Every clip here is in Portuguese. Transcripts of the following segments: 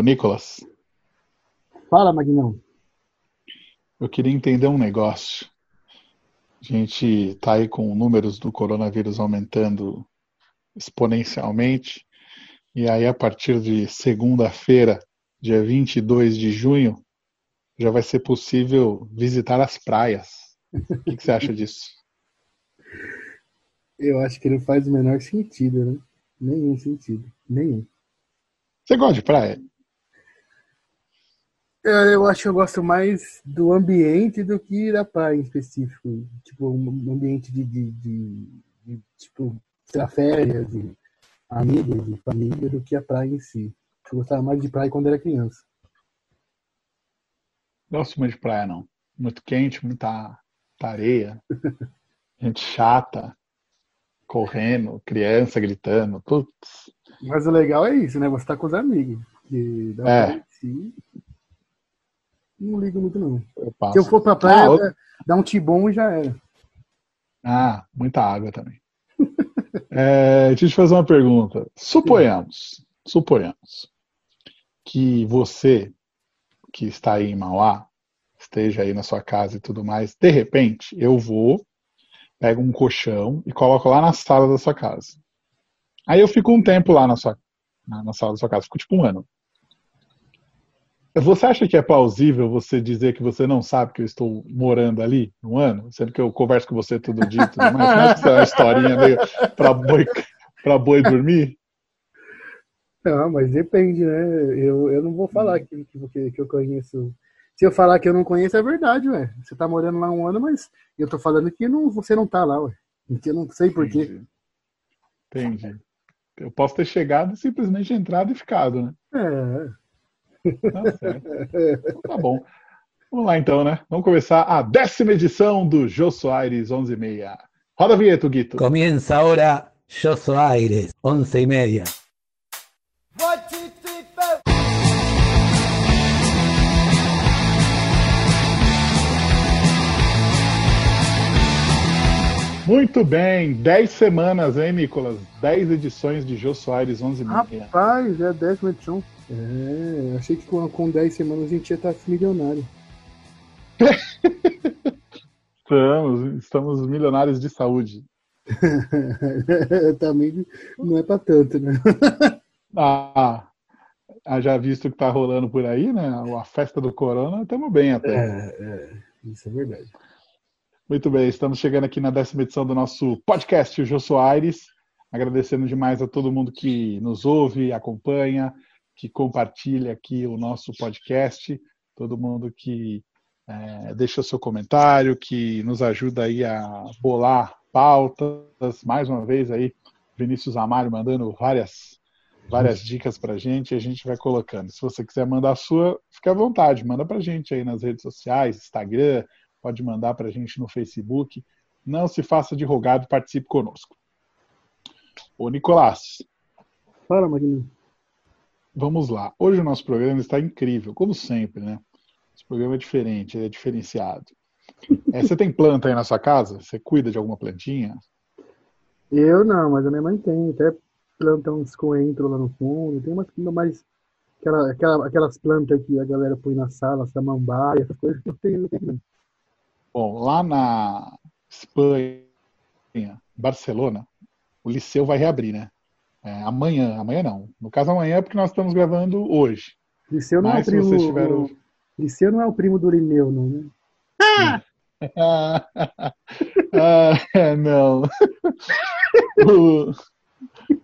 Ô, Nicolas. Fala, Magnão. Eu queria entender um negócio. A gente está aí com números do coronavírus aumentando exponencialmente. E aí, a partir de segunda-feira, dia 22 de junho, já vai ser possível visitar as praias. O que, que você acha disso? Eu acho que não faz o menor sentido, né? Nenhum sentido. Nenhum. Você gosta de praia? É, eu acho que eu gosto mais do ambiente do que da praia em específico. Tipo, um ambiente de, de, de, de tipo, férias, de amigos, de família, do que a praia em si. Eu gostava mais de praia quando era criança. Gosto muito de praia, não. Muito quente, muita, muita areia. Gente chata, correndo, criança gritando. Putz. Mas o legal é isso, né? Você tá com os amigos. Que dá É. pra. Não ligo muito, não. Eu passo. Se eu for pra praia, Ah, dá um tibom e já era. Ah, muita água também. É, deixa eu te fazer uma pergunta. Suponhamos, suponhamos que você que está aí em Mauá, esteja aí na sua casa e tudo mais, de repente eu vou, pego um colchão e coloco lá na sala da sua casa. Aí eu fico um tempo lá na sua na, na sala da sua casa, fico tipo um ano. Você acha que é plausível você dizer que você não sabe que eu estou morando ali um ano? Sendo que eu converso com você todo dia e tudo mais? Não é que isso é uma historinha meio pra boi, pra boi dormir? Não, mas depende, né? Eu, eu não vou falar que, que, que eu conheço. Se eu falar que eu não conheço, é verdade, ué. Você tá morando lá um ano, mas eu tô falando que não, você não tá lá, ué. Eu não sei por quê. Entendi. Entendi. Eu posso ter chegado e simplesmente entrado e ficado, né? É. Tá certo. Então Tá bom. Vamos lá então, né? Vamos começar a décima edição do Jô Soares 11 e meia. Roda a vinheta, Guito. Comienza ahora Yo Soy Aires, once y media. Muito bem, 10 semanas, hein, Nicolas? 10 edições de Jô Soares 11 e meia. Rapaz, é a décima edição. É, achei que com, com 10 semanas a gente ia estar milionário. Estamos, estamos milionários de saúde. Também não é pra tanto, né? Ah, ah, já visto que tá rolando por aí, né? A festa do Corona, estamos bem até. É, é, isso é verdade. Muito bem, estamos chegando aqui na décima edição do nosso podcast, o Jô Soares. Agradecendo demais a todo mundo que nos ouve, acompanha, que compartilha aqui o nosso podcast, todo mundo que é, deixa o seu comentário, que nos ajuda aí a bolar pautas. Mais uma vez aí, Vinícius Amário mandando várias, várias dicas pra gente e a gente vai colocando. Se você quiser mandar a sua, fique à vontade, manda pra gente aí nas redes sociais, Instagram, pode mandar para a gente no Facebook. Não se faça de rogado, participe conosco. Ô, Nicolás, Fala, Magno. Vamos lá. Hoje o nosso programa está incrível, como sempre, né? Esse programa é diferente, é diferenciado. É, você tem planta aí na sua casa? Você cuida de alguma plantinha? Eu não, mas a minha mãe tem. Até planta uns coentros lá no fundo. Tem umas mais. Aquela, aquela, aquelas plantas que a galera põe na sala, samambaia, essas coisas que eu tenho. Tenho. Bom, lá na Espanha, Barcelona, o Liceu vai reabrir, né? É, amanhã, amanhã não. No caso, amanhã é porque nós estamos gravando hoje. Liceu não é o Mas primo. tiveram- o- Liceu não é o primo do Irineu, não, né? Ah, ah, não. O-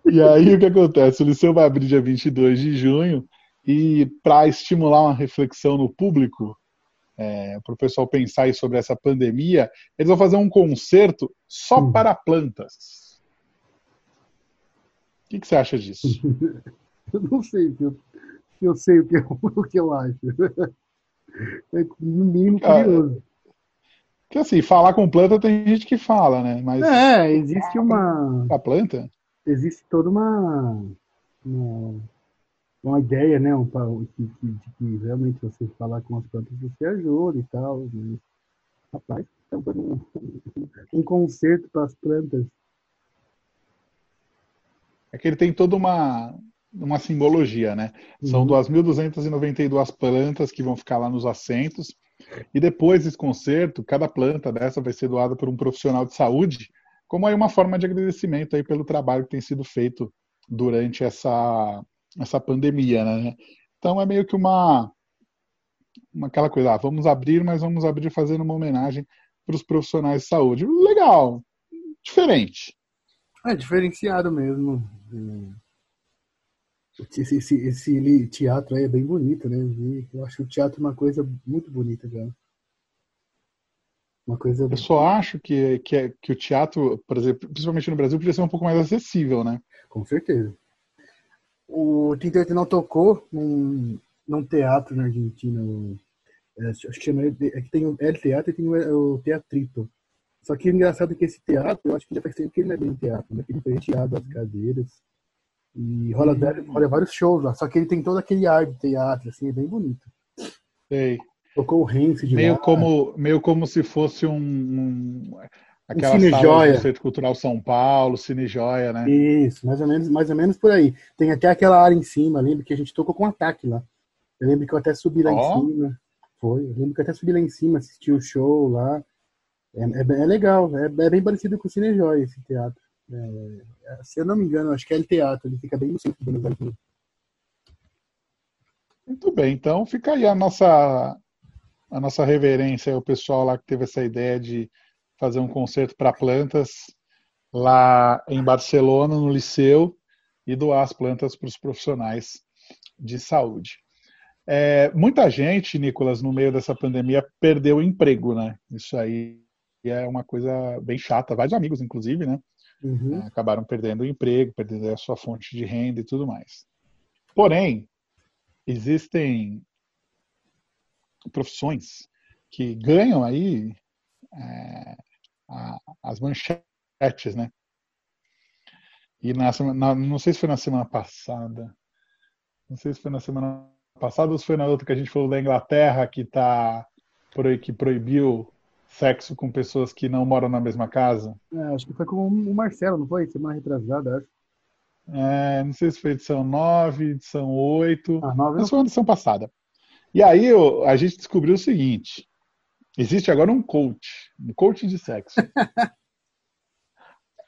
E aí o que acontece? O Liceu vai abrir dia 22 de junho e para estimular uma reflexão no público, para o pessoal pensar sobre essa pandemia, eles vão fazer um concerto só Hum. para plantas. O que, que você acha disso? Eu não sei se eu, eu sei o que eu, o que eu acho. É no mínimo curioso. Porque assim, falar com planta tem gente que fala, né? Mas É, existe uma. a planta? existe toda uma, uma, uma ideia, né? Um, pa- que, de que realmente você falar com as plantas você ajuda e tal. Mas, rapaz, é um, um concerto para as plantas. É que ele tem toda uma, uma simbologia, né? São Uhum. 2.292 plantas que vão ficar lá nos assentos. E depois desse concerto, cada planta dessa vai ser doada por um profissional de saúde, como aí uma forma de agradecimento aí pelo trabalho que tem sido feito durante essa, essa pandemia, né? Então é meio que uma, uma aquela coisa, ah, vamos abrir, mas vamos abrir fazendo uma homenagem para os profissionais de saúde. Legal, diferente. É diferenciado mesmo. É. Esse, esse, esse teatro aí é bem bonito, né? Eu acho o teatro uma coisa muito bonita, cara. Uma coisa. Eu só acho que, que, é- que o teatro, por exemplo, principalmente no Brasil, podia ser um pouco mais acessível, né? Com certeza. O 38 não tocou num, num teatro na Argentina. é, acho que chama, é que tem o El Teatro e tem o, o Teatrito. Só que o engraçado é que esse teatro, eu acho que já tempo que ele não é bem teatro, né? Que ele foi retirado as cadeiras. E rola, rola vários shows lá. Só que ele tem todo aquele ar de teatro, assim, é bem bonito. Sei. Tocou o Renfe de Meio lá. como, meio como se fosse um, um aquela Cine sala do Centro Cultural São Paulo, Cine Joia, né? Isso, mais ou menos, mais ou menos por aí. Tem até aquela área em cima, lembro que a gente tocou com ataque lá. Eu lembro que eu até subi lá Ó. em cima. Foi, eu lembro que eu até subi lá em cima, assisti o show lá. É, é, é legal, é, é bem parecido com o Cine Joia, esse teatro. É, é, se eu não me engano, acho que é o teatro, ele fica bem no centro do Buenos Aires. Muito bem, então fica aí a nossa a nossa reverência ao pessoal lá que teve essa ideia de fazer um concerto para plantas lá em Barcelona, no Liceu, e doar as plantas para os profissionais de saúde. É, muita gente, Nicolas, no meio dessa pandemia, perdeu o emprego, né? Isso aí é uma coisa bem chata. Vários amigos, inclusive, né? Uhum. acabaram perdendo o emprego, perdendo a sua fonte de renda e tudo mais. Porém, existem profissões que ganham aí é, a- as manchetes, né? E na na- não sei se foi na semana passada, não sei se foi na semana passada ou se foi na outra que a gente falou da Inglaterra que tá que proibiu sexo com pessoas que não moram na mesma casa. É, acho que foi com o Marcelo, não foi? Semana retrasada, acho. É, não sei se foi edição 9, edição 8, Ah, nove, mas foi uma edição passada. E aí a gente descobriu o seguinte: existe agora um coach, um coach de sexo.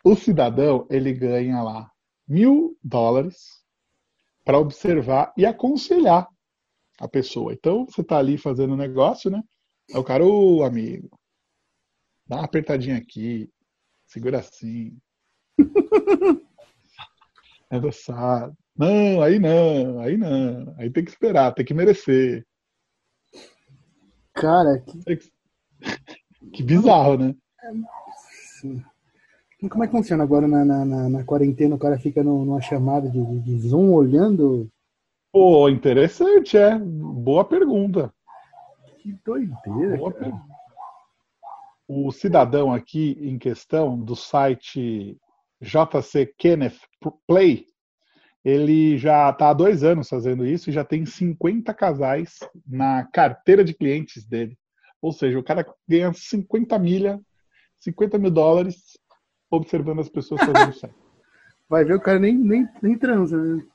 o cidadão ele ganha lá mil dólares para observar e aconselhar a pessoa. Então você está ali fazendo um negócio, né? Aí o cara, ô amigo, dá uma apertadinha aqui, segura assim. É adoçado. Não, aí não, aí não. Aí tem que esperar, tem que merecer. Cara, que que- bizarro, né? Sim. E como é que funciona agora na, na, na, na quarentena? O cara fica no- numa chamada de, de- Zoom olhando? Pô, interessante, é. Boa pergunta. Que doideira, Boa cara. pergunta. O cidadão aqui em questão do site JC Kenneth Play, ele já está há dois anos fazendo isso e já tem 50 casais na carteira de clientes dele. Ou seja, o cara ganha 50 milha, 50 mil dólares observando as pessoas fazendo sexo. Vai ver, o cara nem, nem, nem transa, né?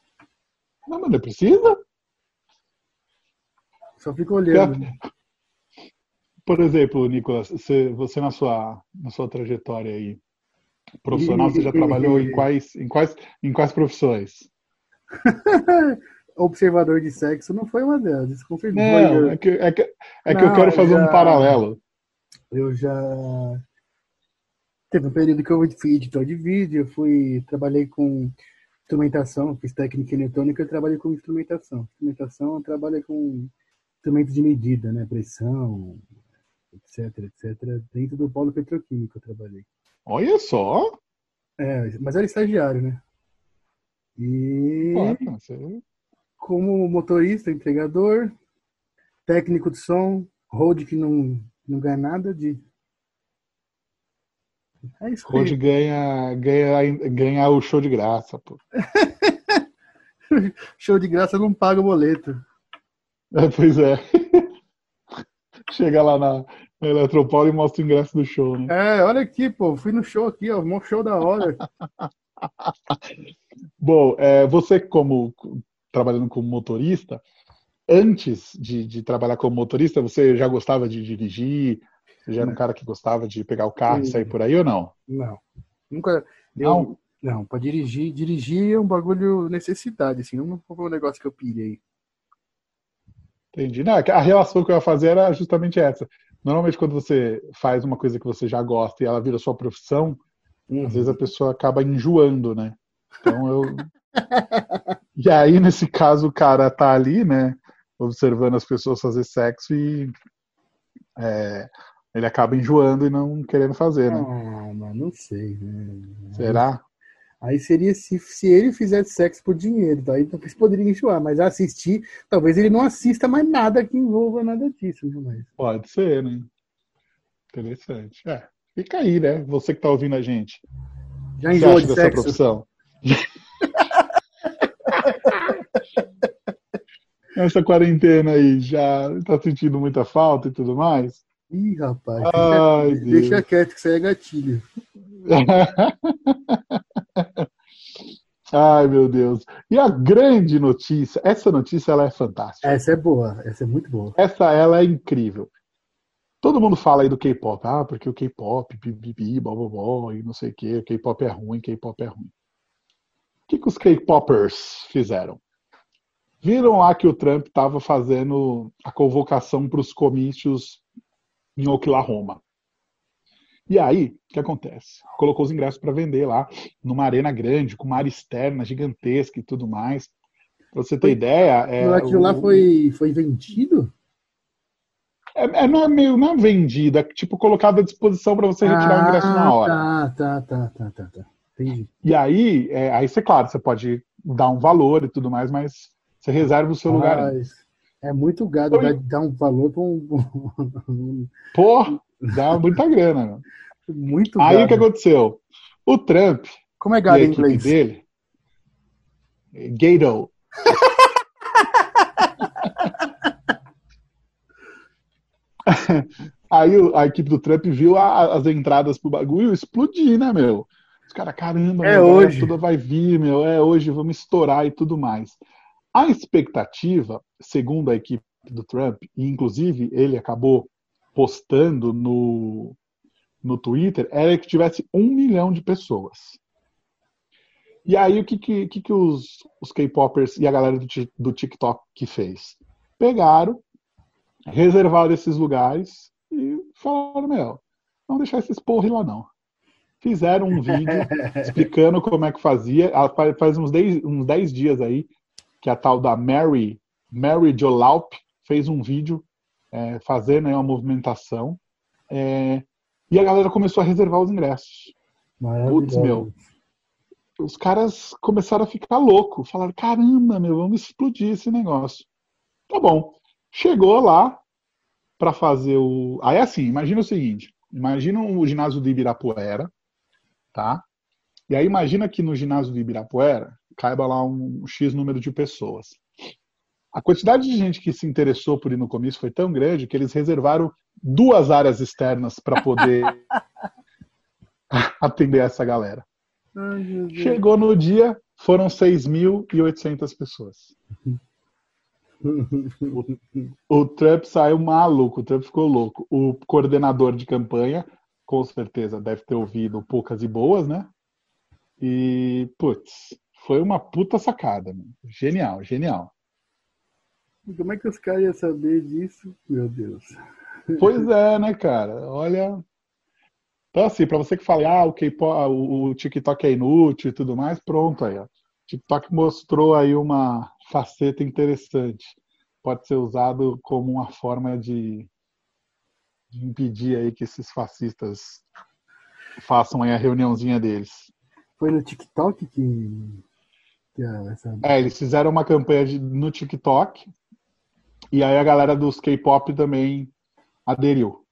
Não, mas não precisa. Só fica olhando. Por exemplo, Nicolas, você, você na sua na sua trajetória aí profissional, você já trabalhou em quais em quais em quais profissões? Observador de sexo não foi uma delas, isso certeza. Não, eu, é que, é que, é que eu Não, quero fazer já- um paralelo. eu já. Teve um período que eu fui editor de vídeo, eu fui. Trabalhei com instrumentação, fiz técnica eletrônica, eu trabalhei com instrumentação. Instrumentação, eu trabalhei com instrumentos de medida, né? Pressão, etc, etc. Dentro do polo petroquímico eu trabalhei. Olha só. É, mas era estagiário, né? E você- como motorista, entregador, técnico de som, road que não, não ganha nada de. É isso. Hoje ganha, ganha, ganha o show de graça, pô. Show de graça não paga o boleto. É, pois é. Chega lá na, Eletropolo e mostra o ingresso do show, né? É, olha aqui, pô, fui no show aqui, ó, um show da hora. Bom, é, você como trabalhando como motorista, antes de, de, trabalhar como motorista, você já gostava de dirigir? Você já era um cara que gostava de pegar o carro e sair por aí ou não? Não. Nunca. Eu, não, não para dirigir, dirigir é um bagulho necessidade, assim, não foi um negócio que eu pirei. Entendi. Não, é a relação que eu ia fazer era justamente essa. Normalmente, quando você faz uma coisa que você já gosta e ela vira sua profissão, uhum. às vezes a pessoa acaba enjoando, né? Então eu. e aí, nesse caso, o cara tá ali, né? Observando as pessoas fazer sexo e. É, ele acaba enjoando e não querendo fazer, né? Ah, mas não sei, né? Será? Aí seria se, se ele fizesse sexo por dinheiro, daí talvez poderia enjoar, mas assistir, talvez ele não assista mais nada que envolva nada disso. Né? Mas... Pode ser, né? Interessante. É, fica aí, né? Você que tá ouvindo a gente. Já enjoou de sexo? profissão? Essa quarentena aí, já tá sentindo muita falta e tudo mais? Ih, rapaz, Ai, deixa, deixa quieto que isso aí é gatilho. Ai, meu Deus. E a grande notícia, essa notícia ela é fantástica. Essa é boa, essa é muito boa. Essa ela é incrível. Todo mundo fala aí do K-pop, ah, porque o K-pop, bibibi, bobobó, e não sei o que, o K-pop é ruim, K-pop é ruim. O que, que os K-popers fizeram? Viram lá que o Trump estava fazendo a convocação para os comícios em Oklahoma. E aí, o que acontece? Colocou os ingressos para vender lá, numa arena grande, com uma área externa gigantesca e tudo mais. Pra você ter foi, ideia. É, aquilo o, lá foi, foi vendido? É, é, não é meio não é vendido, é tipo colocado à disposição para você retirar ah, o ingresso na hora. Tá, tá, tá, tá, tá, tá. Entendi. E aí, é, aí você, claro, você pode dar um valor e tudo mais, mas você reserva o seu ah, lugar. É muito gado dar um valor para um. Pô, dá muita grana. Né? Muito Aí gado. o que aconteceu? O Trump. Como é gado em inglês? Dele, Gato. Aí a equipe do Trump viu a, as entradas pro bagulho explodir, né, meu? Os caras, caramba, é meu, hoje. tudo vai vir, meu, é hoje, vamos estourar e tudo mais. A expectativa, segundo a equipe do Trump, e inclusive ele acabou postando no, no Twitter, era que tivesse um milhão de pessoas. E aí o que, que, que, os, os K-popers e a galera do, do TikTok que fez? Pegaram, reservaram esses lugares e falaram, meu, não deixar esses porre lá não. Fizeram um vídeo explicando como é que fazia. Faz uns 10, uns 10 dias aí que a tal da Mary, Mary Jolaup, fez um vídeo é, fazendo uma movimentação. É, e a galera começou a reservar os ingressos. Putz, meu. Os caras começaram a ficar loucos. Falaram, caramba, meu, vamos explodir esse negócio. Tá bom. Chegou lá para fazer o. Aí assim, imagina o seguinte: imagina o ginásio de Ibirapuera, tá? E aí imagina que no ginásio de Ibirapuera caiba lá um X número de pessoas. A quantidade de gente que se interessou por ir no comício foi tão grande que eles reservaram duas áreas externas para poder atender essa galera. Ai, Chegou no dia, foram 6.800 pessoas. o, o Trump saiu maluco, o Trump ficou louco. O coordenador de campanha, com certeza, deve ter ouvido poucas e boas, né? E, putz, foi uma puta sacada. Mano. Genial, genial. Como é que os caras iam saber disso? Meu Deus. Pois é, né, cara? Olha. Então, assim, para você que fala, ah, o, o TikTok é inútil e tudo mais, pronto aí, ó. O TikTok mostrou aí uma faceta interessante. Pode ser usado como uma forma de, de impedir aí que esses fascistas façam aí a reuniãozinha deles. Foi no TikTok que é, essa... É, eles fizeram uma campanha de, no TikTok e aí a galera dos K-pop também aderiu.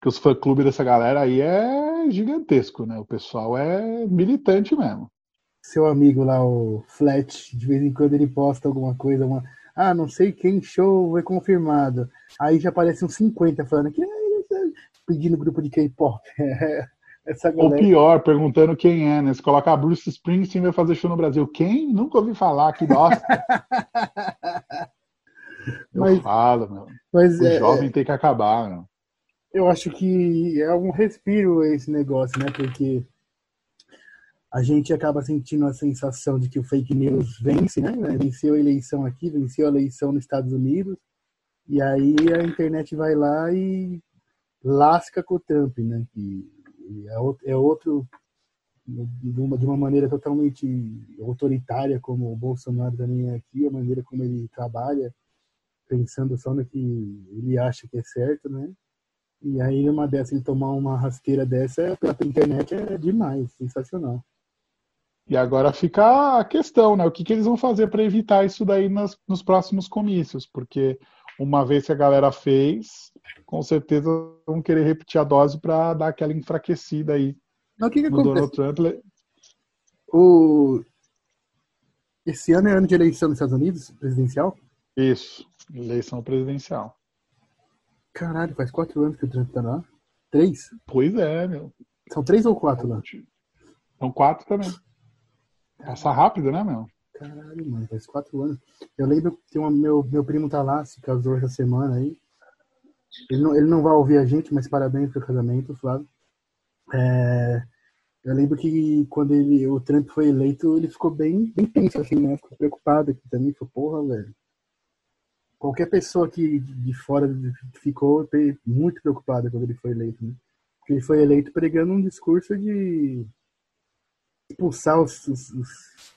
Que os fã-clube dessa galera aí é gigantesco, né? O pessoal é militante mesmo. Seu amigo lá, o Flat, de vez em quando ele posta alguma coisa, uma... ah, não sei quem show foi confirmado. Aí já aparece uns 50 falando que pedindo grupo de K-pop. Essa Ou galera. pior, perguntando quem é, né? Se colocar Bruce Springsteen vai fazer show no Brasil. Quem? Nunca ouvi falar, que bosta. Eu Mas- falo, meu. Mas O é, jovem tem que acabar, meu. eu acho que é um respiro esse negócio, né? Porque a gente acaba sentindo a sensação de que o fake news vence, né? Venceu a eleição aqui, venceu a eleição nos Estados Unidos, e aí a internet vai lá e lasca com o Trump, né? Que é é outro de uma, uma maneira totalmente autoritária, como o Bolsonaro também é aqui, a maneira como ele trabalha, pensando só no que ele acha que é certo, né? E aí, numa dessa, ele tomar uma rasteira dessa pela internet é demais, sensacional. E agora fica a questão, né? O que, que eles vão fazer para evitar isso daí nas- nos próximos comícios? Porque uma vez que a galera fez, com certeza vão querer repetir a dose para dar aquela enfraquecida aí Mas o que, que no acontece? Donald Trump. Ele- O... Esse ano é ano de eleição nos Estados Unidos, presidencial? Isso, eleição presidencial. Caralho, faz quatro anos que o Trump tá lá. Três? Pois é, meu. São três ou quatro lá? São quatro também. Passa rápido, né, meu? Caralho, mano, faz quatro anos. Eu lembro que uma, meu, meu primo tá lá, se casou essa semana aí. Ele não, ele não vai ouvir a gente, mas parabéns pelo casamento, Flávio. É, eu lembro que quando ele, o Trump foi eleito, ele ficou bem, bem tenso, assim, né? Ficou preocupado aqui também. Falou, porra, velho. Qualquer pessoa que de fora ficou muito preocupada quando ele foi eleito, né? Porque ele foi eleito pregando um discurso de expulsar os, os, os-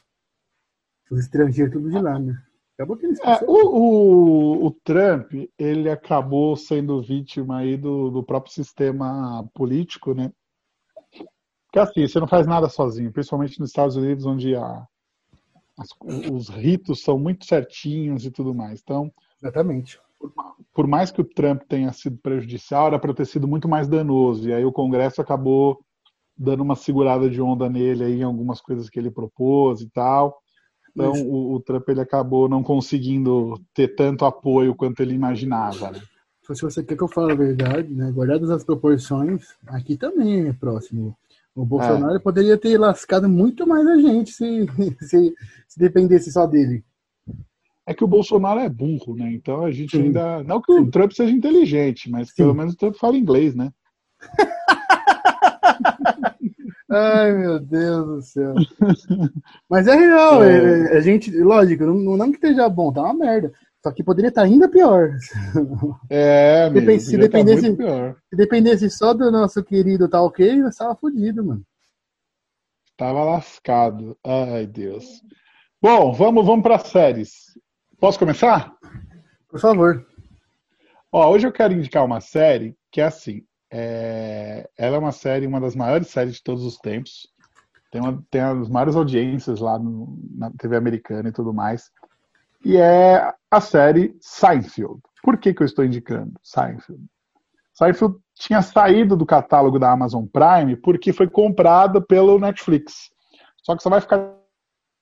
os estrangeiros tudo de lá, né? Acabou que ele É, o, o, o Trump, ele acabou sendo vítima aí do, do próprio sistema político, né? Porque assim, você não faz nada sozinho, principalmente nos Estados Unidos, onde a, as- os ritos são muito certinhos e tudo mais. Então, Exatamente. por mais que o Trump tenha sido prejudicial, era para ter sido muito mais danoso. E aí o Congresso acabou dando uma segurada de onda nele aí em algumas coisas que ele propôs e tal. Então Mas- o, o Trump ele acabou não conseguindo ter tanto apoio quanto ele imaginava. né? Se você quer que eu fale a verdade, né? Guardadas as proporções, aqui também é próximo. O Bolsonaro poderia ter lascado muito mais a gente se, se, se dependesse só dele. É que o Bolsonaro é burro, né? Então a gente Sim. ainda. Não que o Trump seja inteligente, mas Sim. pelo menos o Trump fala inglês, né? Ai, meu Deus do céu. Mas é real, É. é- a gente, lógico, não, não que esteja bom, tá uma merda. Só que poderia estar ainda pior. É, amigo, Depen- se tá dependesse- pior. Se dependesse só do nosso querido tá ok, nós tava fudido, mano. Tava lascado. Ai, Deus. Bom, vamos, vamos para séries. Posso começar? Por favor. Ó, hoje eu quero indicar uma série que é assim. É, Ela é uma série, uma das maiores séries de todos os tempos. Tem, uma, tem as maiores audiências lá no- na TV americana e tudo mais. E é a série Seinfeld. Por que, que eu estou indicando Seinfeld? Seinfeld tinha saído do catálogo da Amazon Prime porque foi comprada pelo Netflix. Só que só vai ficar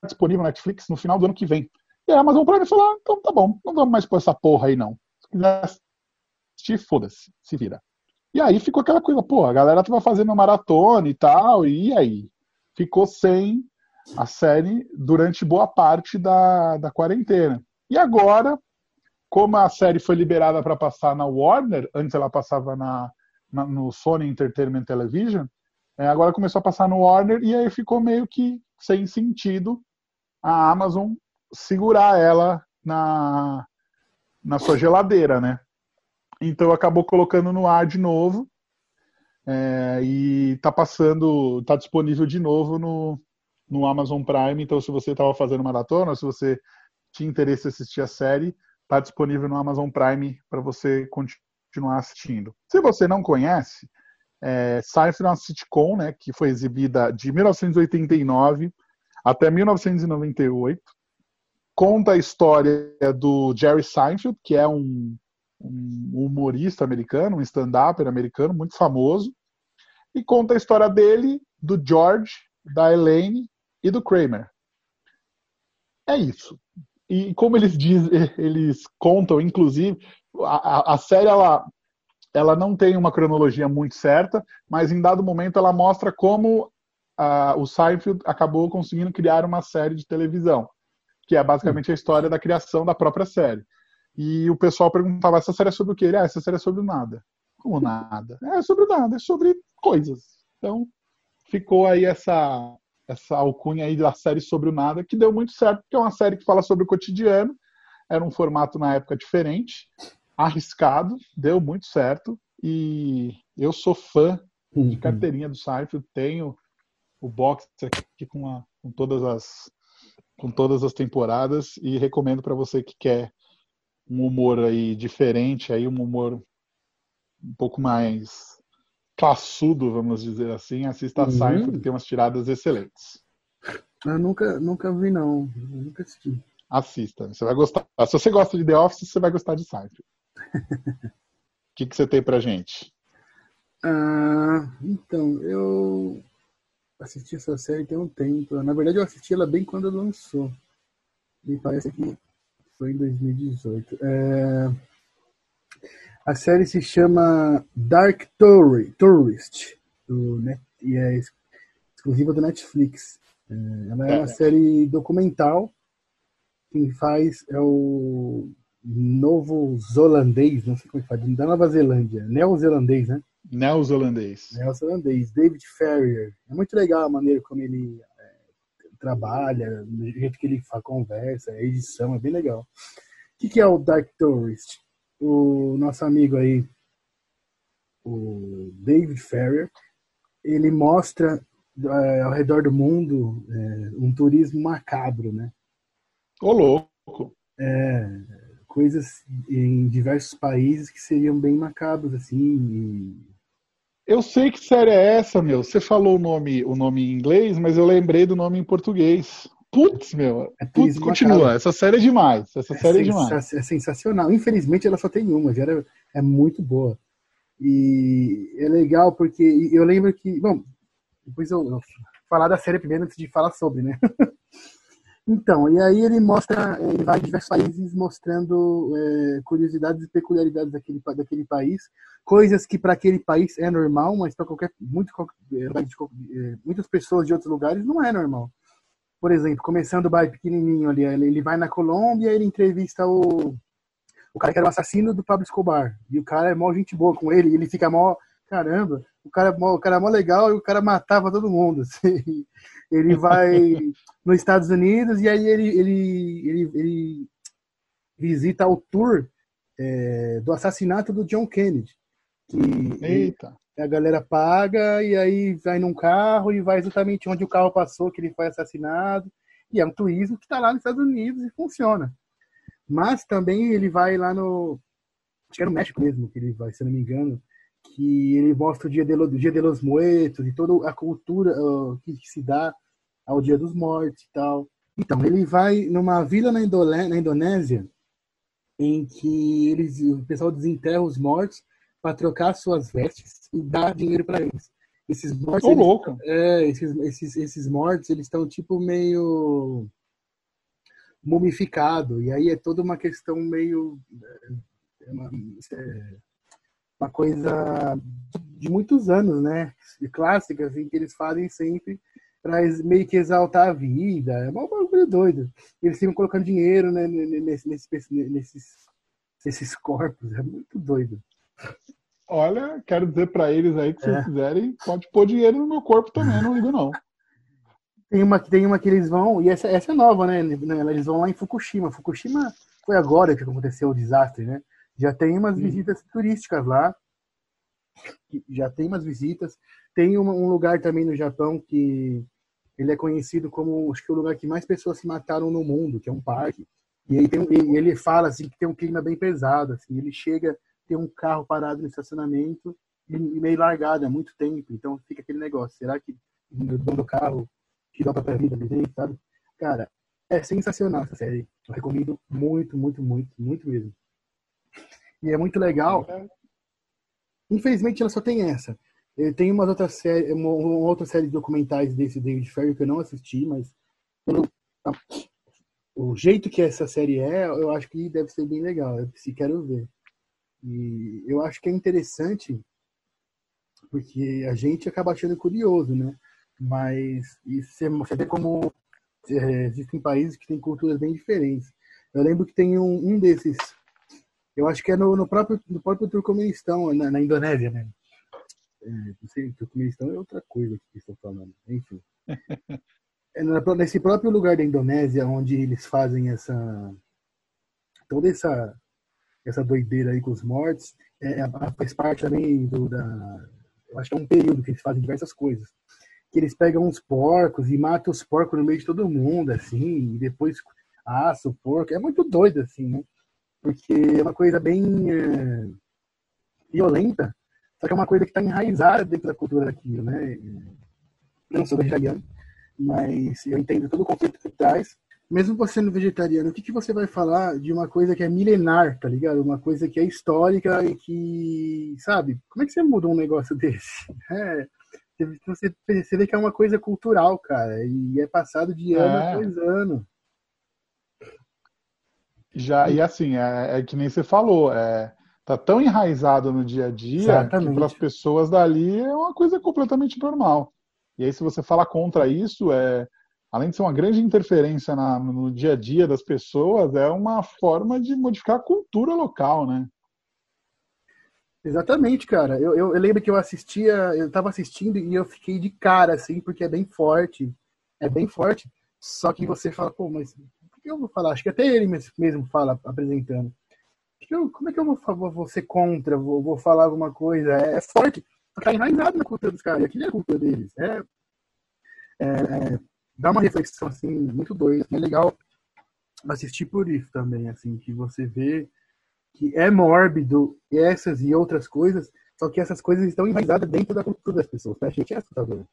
disponível no Netflix no final do ano que vem. E a Amazon Prime falou: ah, então tá bom, não vamos mais pôr essa porra aí não. Se quiser assistir, foda-se, se vira. E aí ficou aquela coisa, pô, a galera tava fazendo maratona e tal, e aí? Ficou sem a série durante boa parte da, da quarentena. E agora, como a série foi liberada para passar na Warner, antes ela passava na, na- no Sony Entertainment Television, é, agora começou a passar no Warner e aí ficou meio que sem sentido a Amazon segurar ela na, na sua geladeira, né? Então acabou colocando no ar de novo é, e tá passando, tá disponível de novo no, no Amazon Prime. Então, se você estava fazendo maratona, se você tinha interesse em assistir a série, tá disponível no Amazon Prime para você continuar assistindo. Se você não conhece, é, Seinfeld é uma sitcom, né, que foi exibida de 1989 até 1998. Conta a história do Jerry Seinfeld, que é um, um humorista americano, um stand-upper americano muito famoso, e conta a história dele, do George, da Elaine e do Kramer. É isso. E como eles dizem, eles contam, inclusive, a, a- série ela, ela não tem uma cronologia muito certa, mas em dado momento ela mostra como o Seinfeld acabou conseguindo criar uma série de televisão, que é basicamente a história da criação da própria série. E o pessoal perguntava: essa série é sobre o quê? Ele, ah, essa série é sobre nada. Como nada? É sobre nada, é sobre coisas. Então, ficou aí essa, essa alcunha aí da série sobre o nada, que deu muito certo, porque é uma série que fala sobre o cotidiano, era um formato na época diferente, arriscado, deu muito certo, e eu sou fã de uhum. carteirinha do Seinfeld, tenho o box aqui com, a, com todas as com todas as temporadas e recomendo para você que quer um humor aí diferente, aí um humor um pouco mais classudo, vamos dizer assim, assista a Seinfeld, que tem umas tiradas excelentes. Eu nunca, nunca vi, não. Eu nunca assisti. Assista, você vai gostar. Se você gosta de The Office, você vai gostar de Seinfeld. O que, que você tem pra gente? Ah, então, eu assisti essa série tem um tempo. Na verdade, eu assisti ela bem quando lançou. Me parece que foi em 2018. É... A série se chama Dark Tourist, do Net... e é exclusiva do Netflix. É... Ela é uma é. série documental. Quem faz é o novo zolandês, não sei como é que faz, da Nova Zelândia, neozelandês, né? Neozelandês. Neozelandês, David Ferrier. É muito legal a maneira como ele trabalha, do jeito que ele faz, conversa, a edição, é bem legal. O que, que é o Dark Tourist? O nosso amigo aí, o David Ferrier, ele mostra é, ao redor do mundo é, um turismo macabro, né? Ô, louco! É, coisas em diversos países que seriam bem macabros, assim. E... Eu sei que série é essa, meu. Você falou o nome, o nome em inglês, mas eu lembrei do nome em português. Putz, meu. É Putz, continua. Essa série é demais. Essa é série é demais. É sensacional. Infelizmente ela só tem uma, já era, é muito boa. E é legal porque eu lembro que. Bom, depois eu, eu falar da série primeiro antes de falar sobre, né? Então, e aí ele mostra, ele vai em diversos países mostrando é, curiosidades e peculiaridades daquele, daquele país, coisas que para aquele país é normal, mas para qualquer muito é, é, muitas pessoas de outros lugares não é normal. Por exemplo, começando o bairro pequenininho ali, ele vai na Colômbia, ele entrevista o o cara que era o assassino do Pablo Escobar, e o cara é mó gente boa com ele, ele fica mó caramba, o cara, o cara é mó legal e o cara matava todo mundo. Assim. Ele vai nos Estados Unidos e aí ele, ele, ele, ele visita o tour é, do assassinato do John Kennedy. Que Eita. a galera paga e aí vai num carro e vai exatamente onde o carro passou que ele foi assassinado. E é um turismo que está lá nos Estados Unidos e funciona. Mas também ele vai lá no. Acho que é no México mesmo que ele vai, se não me engano que ele mostra o Dia de, Dia de los Muertos e toda a cultura uh, que se dá ao Dia dos Mortos e tal. Então, ele vai numa vila na, Indolé, na Indonésia em que eles, o pessoal desenterra os mortos para trocar suas vestes e dar dinheiro para eles. Esses mortos, eles, louco. É, esses, esses, esses mortos, eles estão tipo meio mumificado e aí é toda uma questão meio é, uma, é, uma coisa de muitos anos, né? Clássica, assim, que eles fazem sempre para meio que exaltar a vida. É uma bagulho doido. Eles ficam colocando dinheiro né, nesse, nesse, nesses, nesses corpos. É muito doido. Olha, quero dizer para eles aí que se é. quiserem, pode pôr dinheiro no meu corpo também, não ligo não. Tem uma, tem uma que eles vão, e essa, essa é nova, né? Eles vão lá em Fukushima. Fukushima foi agora que aconteceu o desastre, né? Já tem umas visitas turísticas lá. Já tem umas visitas. Tem um, um lugar também no Japão que ele é conhecido como acho que o lugar que mais pessoas se mataram no mundo, que é um parque. E ele, tem, ele fala assim que tem um clima bem pesado, assim, ele chega, tem um carro parado no estacionamento e meio largado há muito tempo, então fica aquele negócio, será que o dono do carro tirou a própria vida dele, sabe? Cara, é sensacional essa série. Eu recomendo muito, muito, muito, muito mesmo. E é muito legal. Infelizmente ela só tem essa. Tem uma outra série, uma, outra série de documentais desse David Ferry que eu não assisti, mas o jeito que essa série é, eu acho que deve ser bem legal. Eu se quero ver. E eu acho que é interessante porque a gente acaba achando curioso, né? Mas isso você vê como é, existem países que têm culturas bem diferentes. Eu lembro que tem um, um desses, eu acho que é no, no próprio no próprio Turcomenistão, na, na Indonésia, né? É, não sei, Turcomenistão é outra coisa que estou falando. Enfim. É nesse próprio lugar da Indonésia onde eles fazem essa toda essa essa doideira aí com os mortos, é, é faz parte também do, da eu acho que é um período que eles fazem diversas coisas. Que eles pegam uns porcos e matam os porcos no meio de todo mundo, assim, e depois assam o porco. É muito doido, assim, né? Porque é uma coisa bem é, violenta, só que é uma coisa que está enraizada dentro da cultura daquilo, né? Não sou vegetariano, mas eu entendo todo o conceito que traz mesmo você sendo vegetariano, o que, que você vai falar de uma coisa que é milenar, tá ligado? Uma coisa que é histórica e que, sabe? Como é que você muda um negócio desse? É, você, você vê que é uma coisa cultural, cara, e é passado de ano é. após ano. Já, e assim, é, é, que nem você falou, é, tá tão enraizado no dia a dia Exatamente. que para as pessoas dali é uma coisa completamente normal. E aí, se você fala contra isso, é, além de ser uma grande interferência na, no dia a dia das pessoas, é uma forma de modificar a cultura local, né? Exatamente, cara. Eu, eu, eu lembro que eu assistia, eu estava assistindo e eu fiquei de cara, assim, porque é bem forte. É bem forte. Só que você fala, pô, mas que eu vou falar? Acho que até ele mesmo fala, apresentando. Eu, como é que eu vou, vou ser contra, vou, vou falar alguma coisa? É, é forte. Tá enraizado na cultura dos caras. Aquilo é a cultura deles. É, é, dá uma reflexão assim muito doida. É legal assistir por isso também, assim, que você vê que é mórbido essas e outras coisas, só que essas coisas estão enraizadas dentro da cultura das pessoas. Pra gente é assustador.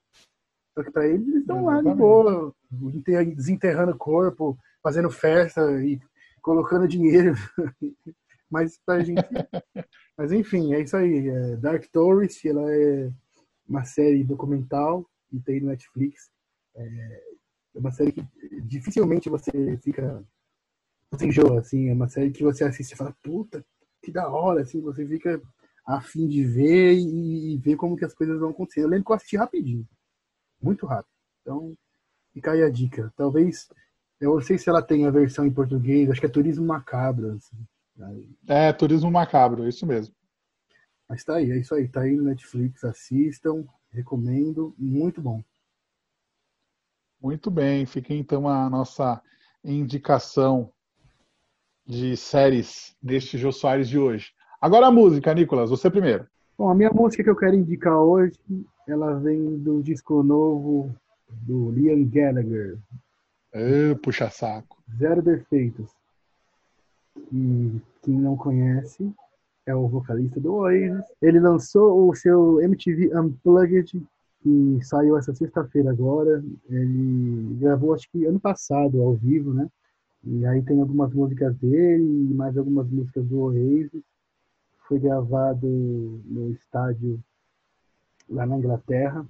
Só que pra eles, eles estão lá de boa, desenterrando o corpo, fazendo festa e colocando dinheiro. Mas pra gente. Mas enfim, é isso aí. É Dark Tourist, ela é uma série documental que tem no Netflix. É, é uma série que dificilmente você fica. Você enjoa, assim. É uma série que você assiste e fala, puta, que da hora, assim. Você fica a fim de ver e, e ver como que as coisas vão acontecer. Eu lembro que eu assisti rapidinho. Muito rápido. Então, fica aí a dica. Talvez. Eu não sei se ela tem a versão em português, acho que é Turismo Macabro. Assim. É, Turismo Macabro, isso mesmo. Mas tá aí, é isso aí. Tá aí no Netflix, assistam, recomendo, muito bom. Muito bem, fica então a nossa indicação de séries deste Jô Soares de hoje. Agora a música, Nicolas, você primeiro. Bom, a minha música que eu quero indicar hoje, ela vem do disco novo do Liam Gallagher. puxa saco. Zero Defeitos. E quem não conhece é o vocalista do Oasis. Ele lançou o seu MTV Unplugged que saiu essa sexta-feira agora. Ele gravou, acho que ano passado, ao vivo, né? E aí tem algumas músicas dele e mais algumas músicas do Oasis. Foi gravado no estádio lá na Inglaterra.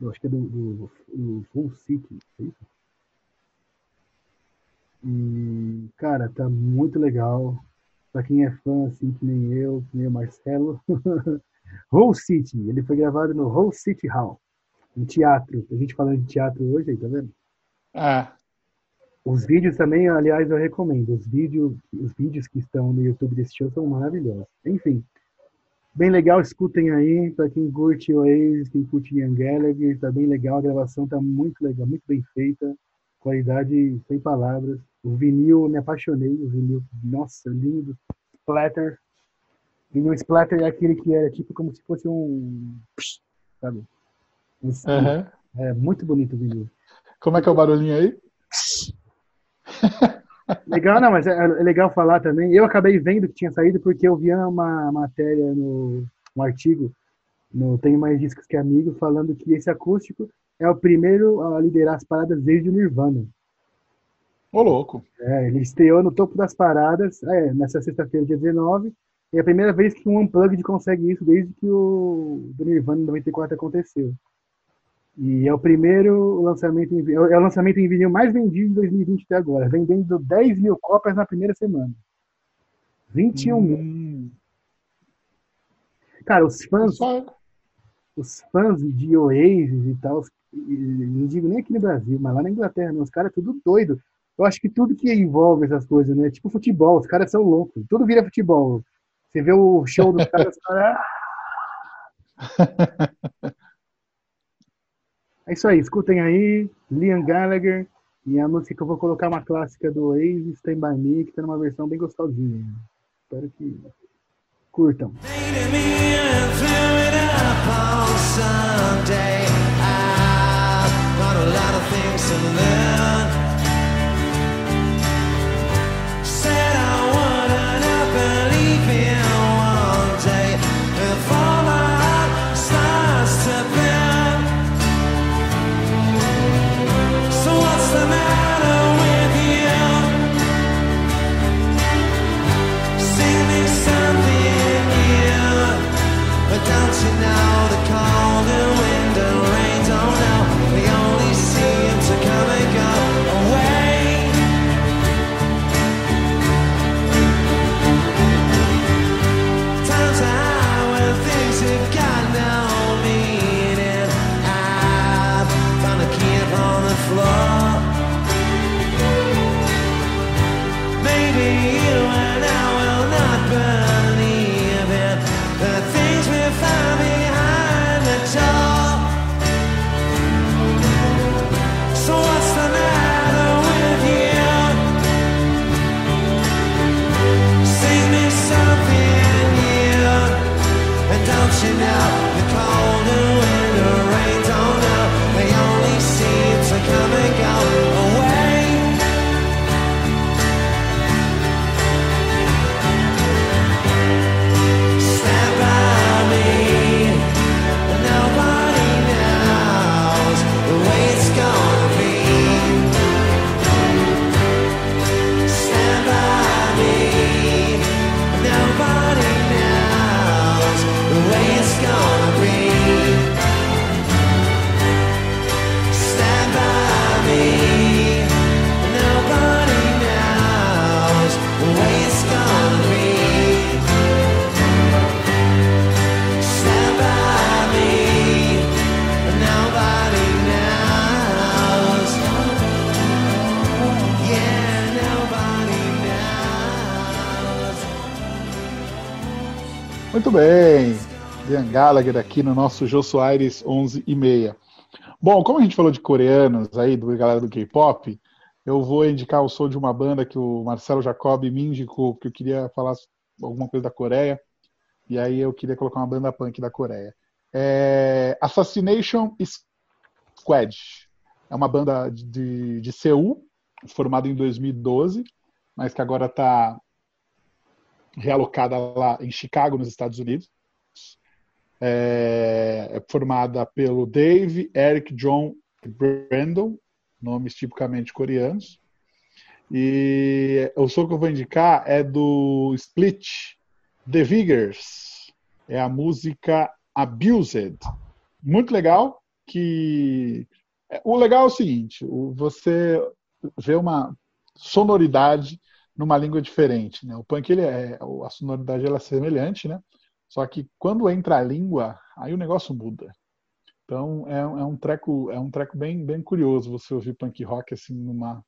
Eu acho que é do, do, do Full City, é isso? E, cara, tá muito legal. Pra quem é fã, assim, que nem eu, que nem o Marcelo, Hull City. Ele foi gravado no Hull City Hall, um teatro. A gente falando de teatro hoje, aí, tá vendo? Ah. Os vídeos também, aliás, eu recomendo. Os vídeos, os vídeos que estão no YouTube desse show são maravilhosos. Enfim, bem legal, escutem aí. Para quem curte o Oasis, quem curte Ian Gallagher, tá bem legal. A gravação tá muito legal, muito bem feita. Qualidade sem palavras. O vinil, me apaixonei. O vinil, nossa, lindo. Splatter, e no splatter é aquele que era tipo como se fosse um. Sabe? Um uhum. É muito bonito o vídeo. Como é que é o barulhinho aí? legal, não, mas é, é, legal falar também. Eu acabei vendo que tinha saído porque eu vi uma matéria no um artigo no Tenho Mais Discos Que Amigo falando que esse acústico é o primeiro a liderar as paradas desde o Nirvana. Ô, louco. É, ele estreou no topo das paradas é, nessa sexta-feira, dia 19, é a primeira vez que um Unplugged consegue isso desde que o do Nirvana 94 aconteceu. E é o primeiro lançamento em, é o lançamento em vinil mais vendido de 2020 até agora, vendendo 10 mil cópias na primeira semana. 21 hum. mil. Cara, os fãs, os fãs de Oasis e tal, não digo nem aqui no Brasil, mas lá na Inglaterra, não, os caras tudo doido. Eu acho que tudo que envolve essas coisas, né? Tipo futebol, os caras são loucos. Tudo vira futebol. Você vê o show dos caras, os caras. É isso aí, escutem aí, Liam Gallagher, e a música que eu vou colocar uma clássica do Oasis, Stand By Me, que tá numa versão bem gostosinha. Espero que curtam. Painted Gallagher aqui no nosso Jô Soares 11 e meia. Bom, como a gente falou de coreanos aí, do galera do K-pop, eu vou indicar o som de uma banda que o Marcelo Jacob me indicou, porque eu queria falar alguma coisa da Coreia, e aí eu queria colocar uma banda punk da Coreia. É Assassination Squad. É uma banda de, de Seul, formada em 2012, mas que agora está realocada lá em Chicago, nos Estados Unidos. É, é formada pelo Dave, Eric, John e Brandon, nomes tipicamente coreanos. E o som que eu vou indicar é do Split, The Vigors. É a música Abused. Muito legal, que... O legal é o seguinte, você vê uma sonoridade numa língua diferente, né? O punk ele é a sonoridade ela é semelhante, né? Só que quando entra a língua, aí o negócio muda. Então é, é um treco é um treco bem bem curioso você ouvir punk rock assim numa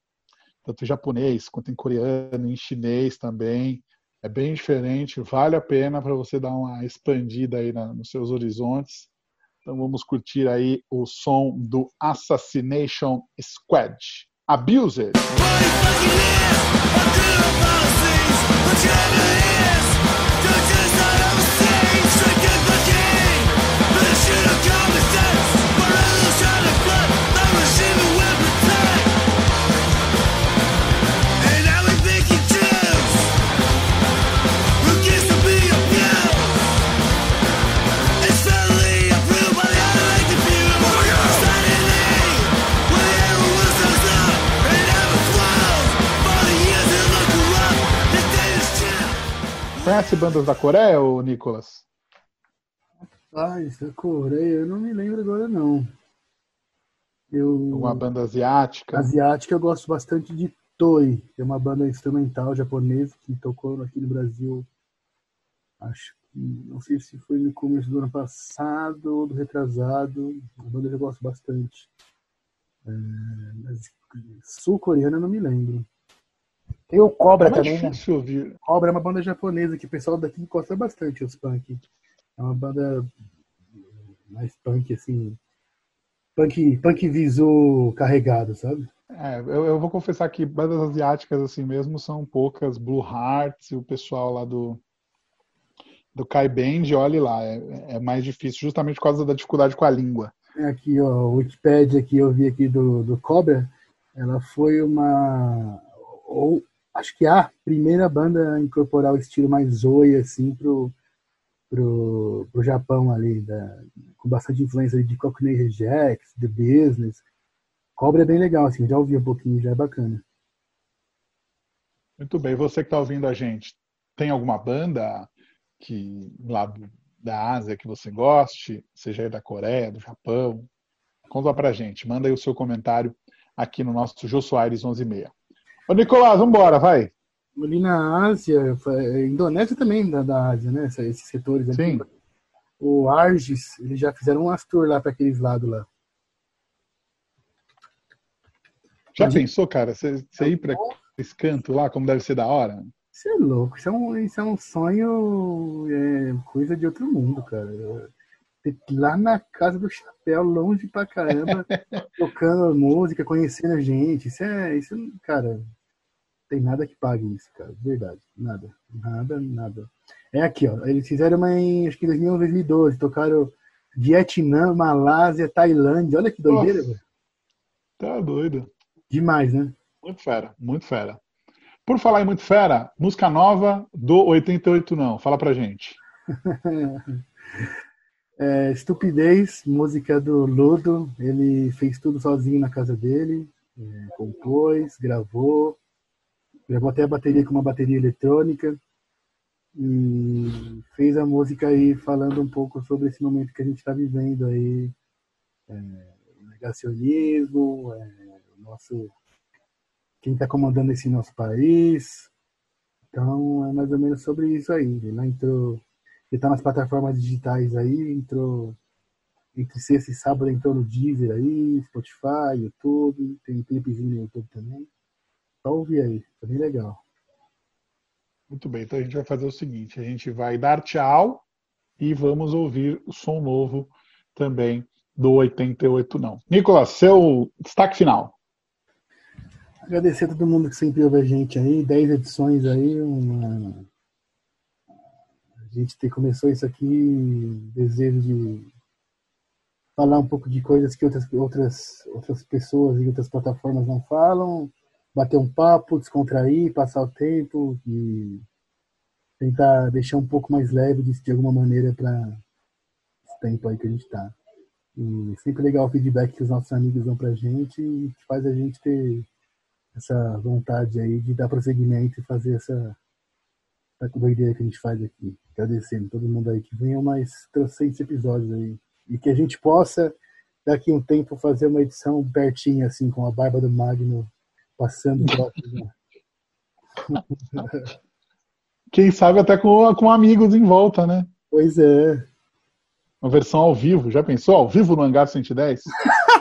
tanto em japonês quanto em coreano, em chinês também. É bem diferente, vale a pena para você dar uma expandida aí na- nos seus horizontes. Então vamos curtir aí o som do Assassination Squad. Abused. Conhece bandas da Coreia, ô Nicolas? Isso é Coreia, eu não me lembro agora não. Eu, Uma banda asiática? asiática eu gosto bastante de Toei, que é uma banda instrumental japonesa que tocou aqui no Brasil, acho Não sei se foi no começo do ano passado ou do retrasado. Uma banda que eu gosto bastante. É, mas sul-coreana eu não me lembro. Tem o Cobra É também, né? difícil ouvir. Cobra é uma banda japonesa que o pessoal daqui gosta bastante, os punk. É uma banda mais punk, assim. Punk, punk visu carregado, sabe? É, eu, eu vou confessar que bandas asiáticas assim mesmo são poucas. Blue Hearts e o pessoal lá do do Kai Band, olhe lá, é, é mais difícil justamente por causa da dificuldade com a língua. É Aqui, ó, o Wikipedia que eu vi aqui do, do Cobra, ela foi uma. Ou acho que a primeira banda a incorporar o estilo mais Zoe, assim, pro, pro, pro Japão ali, da, com bastante influência de Cockney Rejects, The Business. Cobra é bem legal, assim, já ouvi um pouquinho, já é bacana. Muito bem, você que está ouvindo a gente, tem alguma banda que lá da Ásia que você goste, seja da Coreia, do Japão? Conta pra gente, manda aí o seu comentário aqui no nosso Jô Soares 1160. Ô Nicolás, vambora, vai. Ali na Ásia, Indonésia também da, da Ásia, né? Esses setores aqui. Sim. O Argis, eles já fizeram umas tours lá para aqueles lados lá. Já Mas- pensou, cara, você você ir pra esse canto lá, como deve ser da hora? Isso é louco, isso é um, isso é um sonho, é, coisa de outro mundo, cara. Lá na casa do chapéu, longe pra caramba, tocando música, conhecendo a gente. Isso é, isso, cara, tem nada que pague isso, cara, de verdade. Nada, nada, nada. É aqui, ó. Eles fizeram uma em, acho que em 2011, 2012, tocaram Vietnã, Malásia, Tailândia. Olha que doideira, velho. Tá doido. Demais, né? Muito fera, muito fera. Por falar em muito fera, música nova do 88 não. Fala pra gente. É, Estupidez, música do Ludo. Ele fez tudo sozinho na casa dele, é, compôs, gravou, gravou até a bateria com uma bateria eletrônica e fez a música aí falando um pouco sobre esse momento que a gente está vivendo aí, é, negacionismo, é, o nosso quem está comandando esse nosso país. Então é mais ou menos sobre isso aí. Ele lá entrou ele tá nas plataformas digitais aí, entrou entre sexta e sábado entrou no Deezer aí, Spotify, YouTube, tem clipezinho no YouTube também. Só ouvir aí, tá bem legal. Muito bem, então a gente vai fazer o seguinte: a gente vai dar tchau e vamos ouvir o som novo também do 88 não. Nicolas, seu destaque final. Agradecer a todo mundo que sempre ouve a gente aí, 10 edições aí, uma... a gente te- começou isso aqui, desejo de falar um pouco de coisas que outras, outras, outras pessoas e outras plataformas não falam, bater um papo, descontrair, passar o tempo e tentar deixar um pouco mais leve de, de alguma maneira para esse tempo aí que a gente está. E sempre legal o feedback que os nossos amigos dão pra gente e que faz a gente ter essa vontade aí de dar prosseguimento e fazer essa, essa doideira que a gente faz aqui. Agradecendo todo mundo aí que venham mais 300 episódios aí. E que a gente possa, daqui a um tempo, fazer uma edição pertinho, assim, com a barba do Magno passando próximo. Quem sabe até com, com amigos em volta, né? pois é. Uma versão ao vivo. Já pensou? Ao vivo no Hangar 110?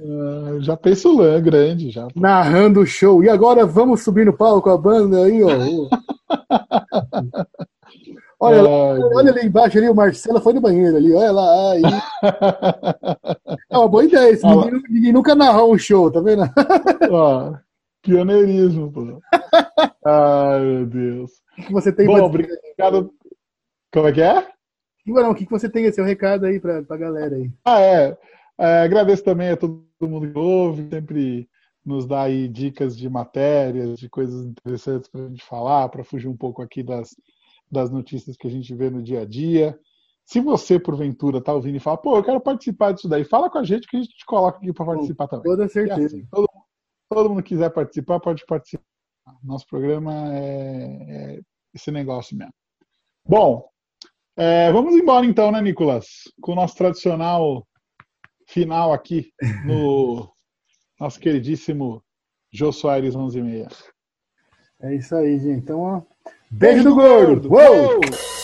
Ah, já penso lã grande, já. Narrando o show. E agora vamos subir no palco com a banda aí, ó. Olha lá, olha ali embaixo ali, o Marcelo foi no banheiro ali, olha lá. Aí. É uma boa ideia. Esse ninguém, ninguém nunca narrou um show, tá vendo? Ó, pioneirismo, pô. Ai, meu Deus. O que você tem Bom, obrigado. Como é que é? Não, o que você tem esse seu recado aí pra, pra galera aí? Ah, é. É, agradeço também a todo mundo que ouve, sempre nos dá aí dicas de matérias, de coisas interessantes para a gente falar, para fugir um pouco aqui das, das notícias que a gente vê no dia a dia. Se você, porventura, tá ouvindo e fala, pô, eu quero participar disso daí, fala com a gente que a gente te coloca aqui para participar também. Toda E certeza. assim, todo, todo mundo quiser participar, pode participar. Nosso programa é, é esse negócio mesmo. Bom, é, vamos embora então, né, Nicolas? Com o nosso tradicional final aqui no nosso queridíssimo Jô Soares 11 e meia. É isso aí, gente. Então, ó. Beijo do gordo! Uou! Uou!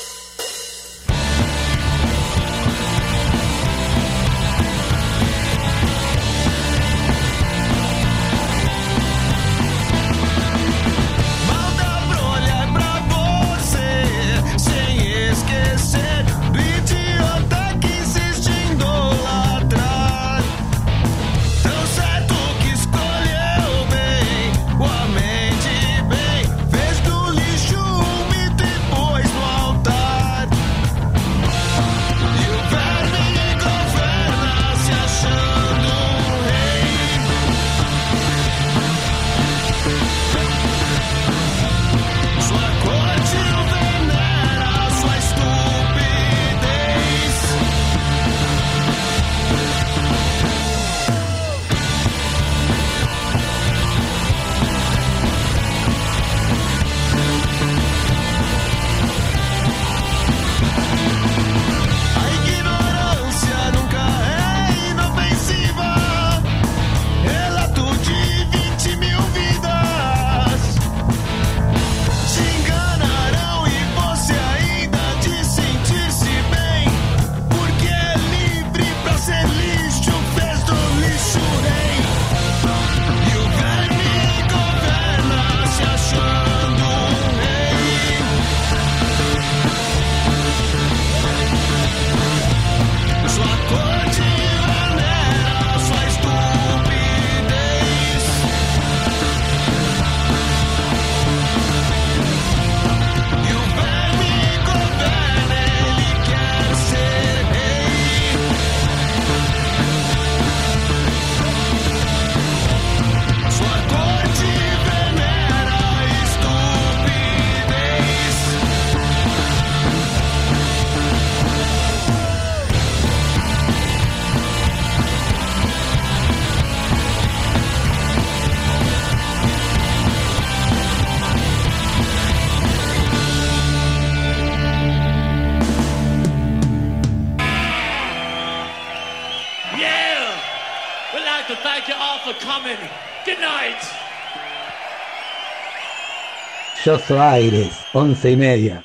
Yo soy Aires, once y media.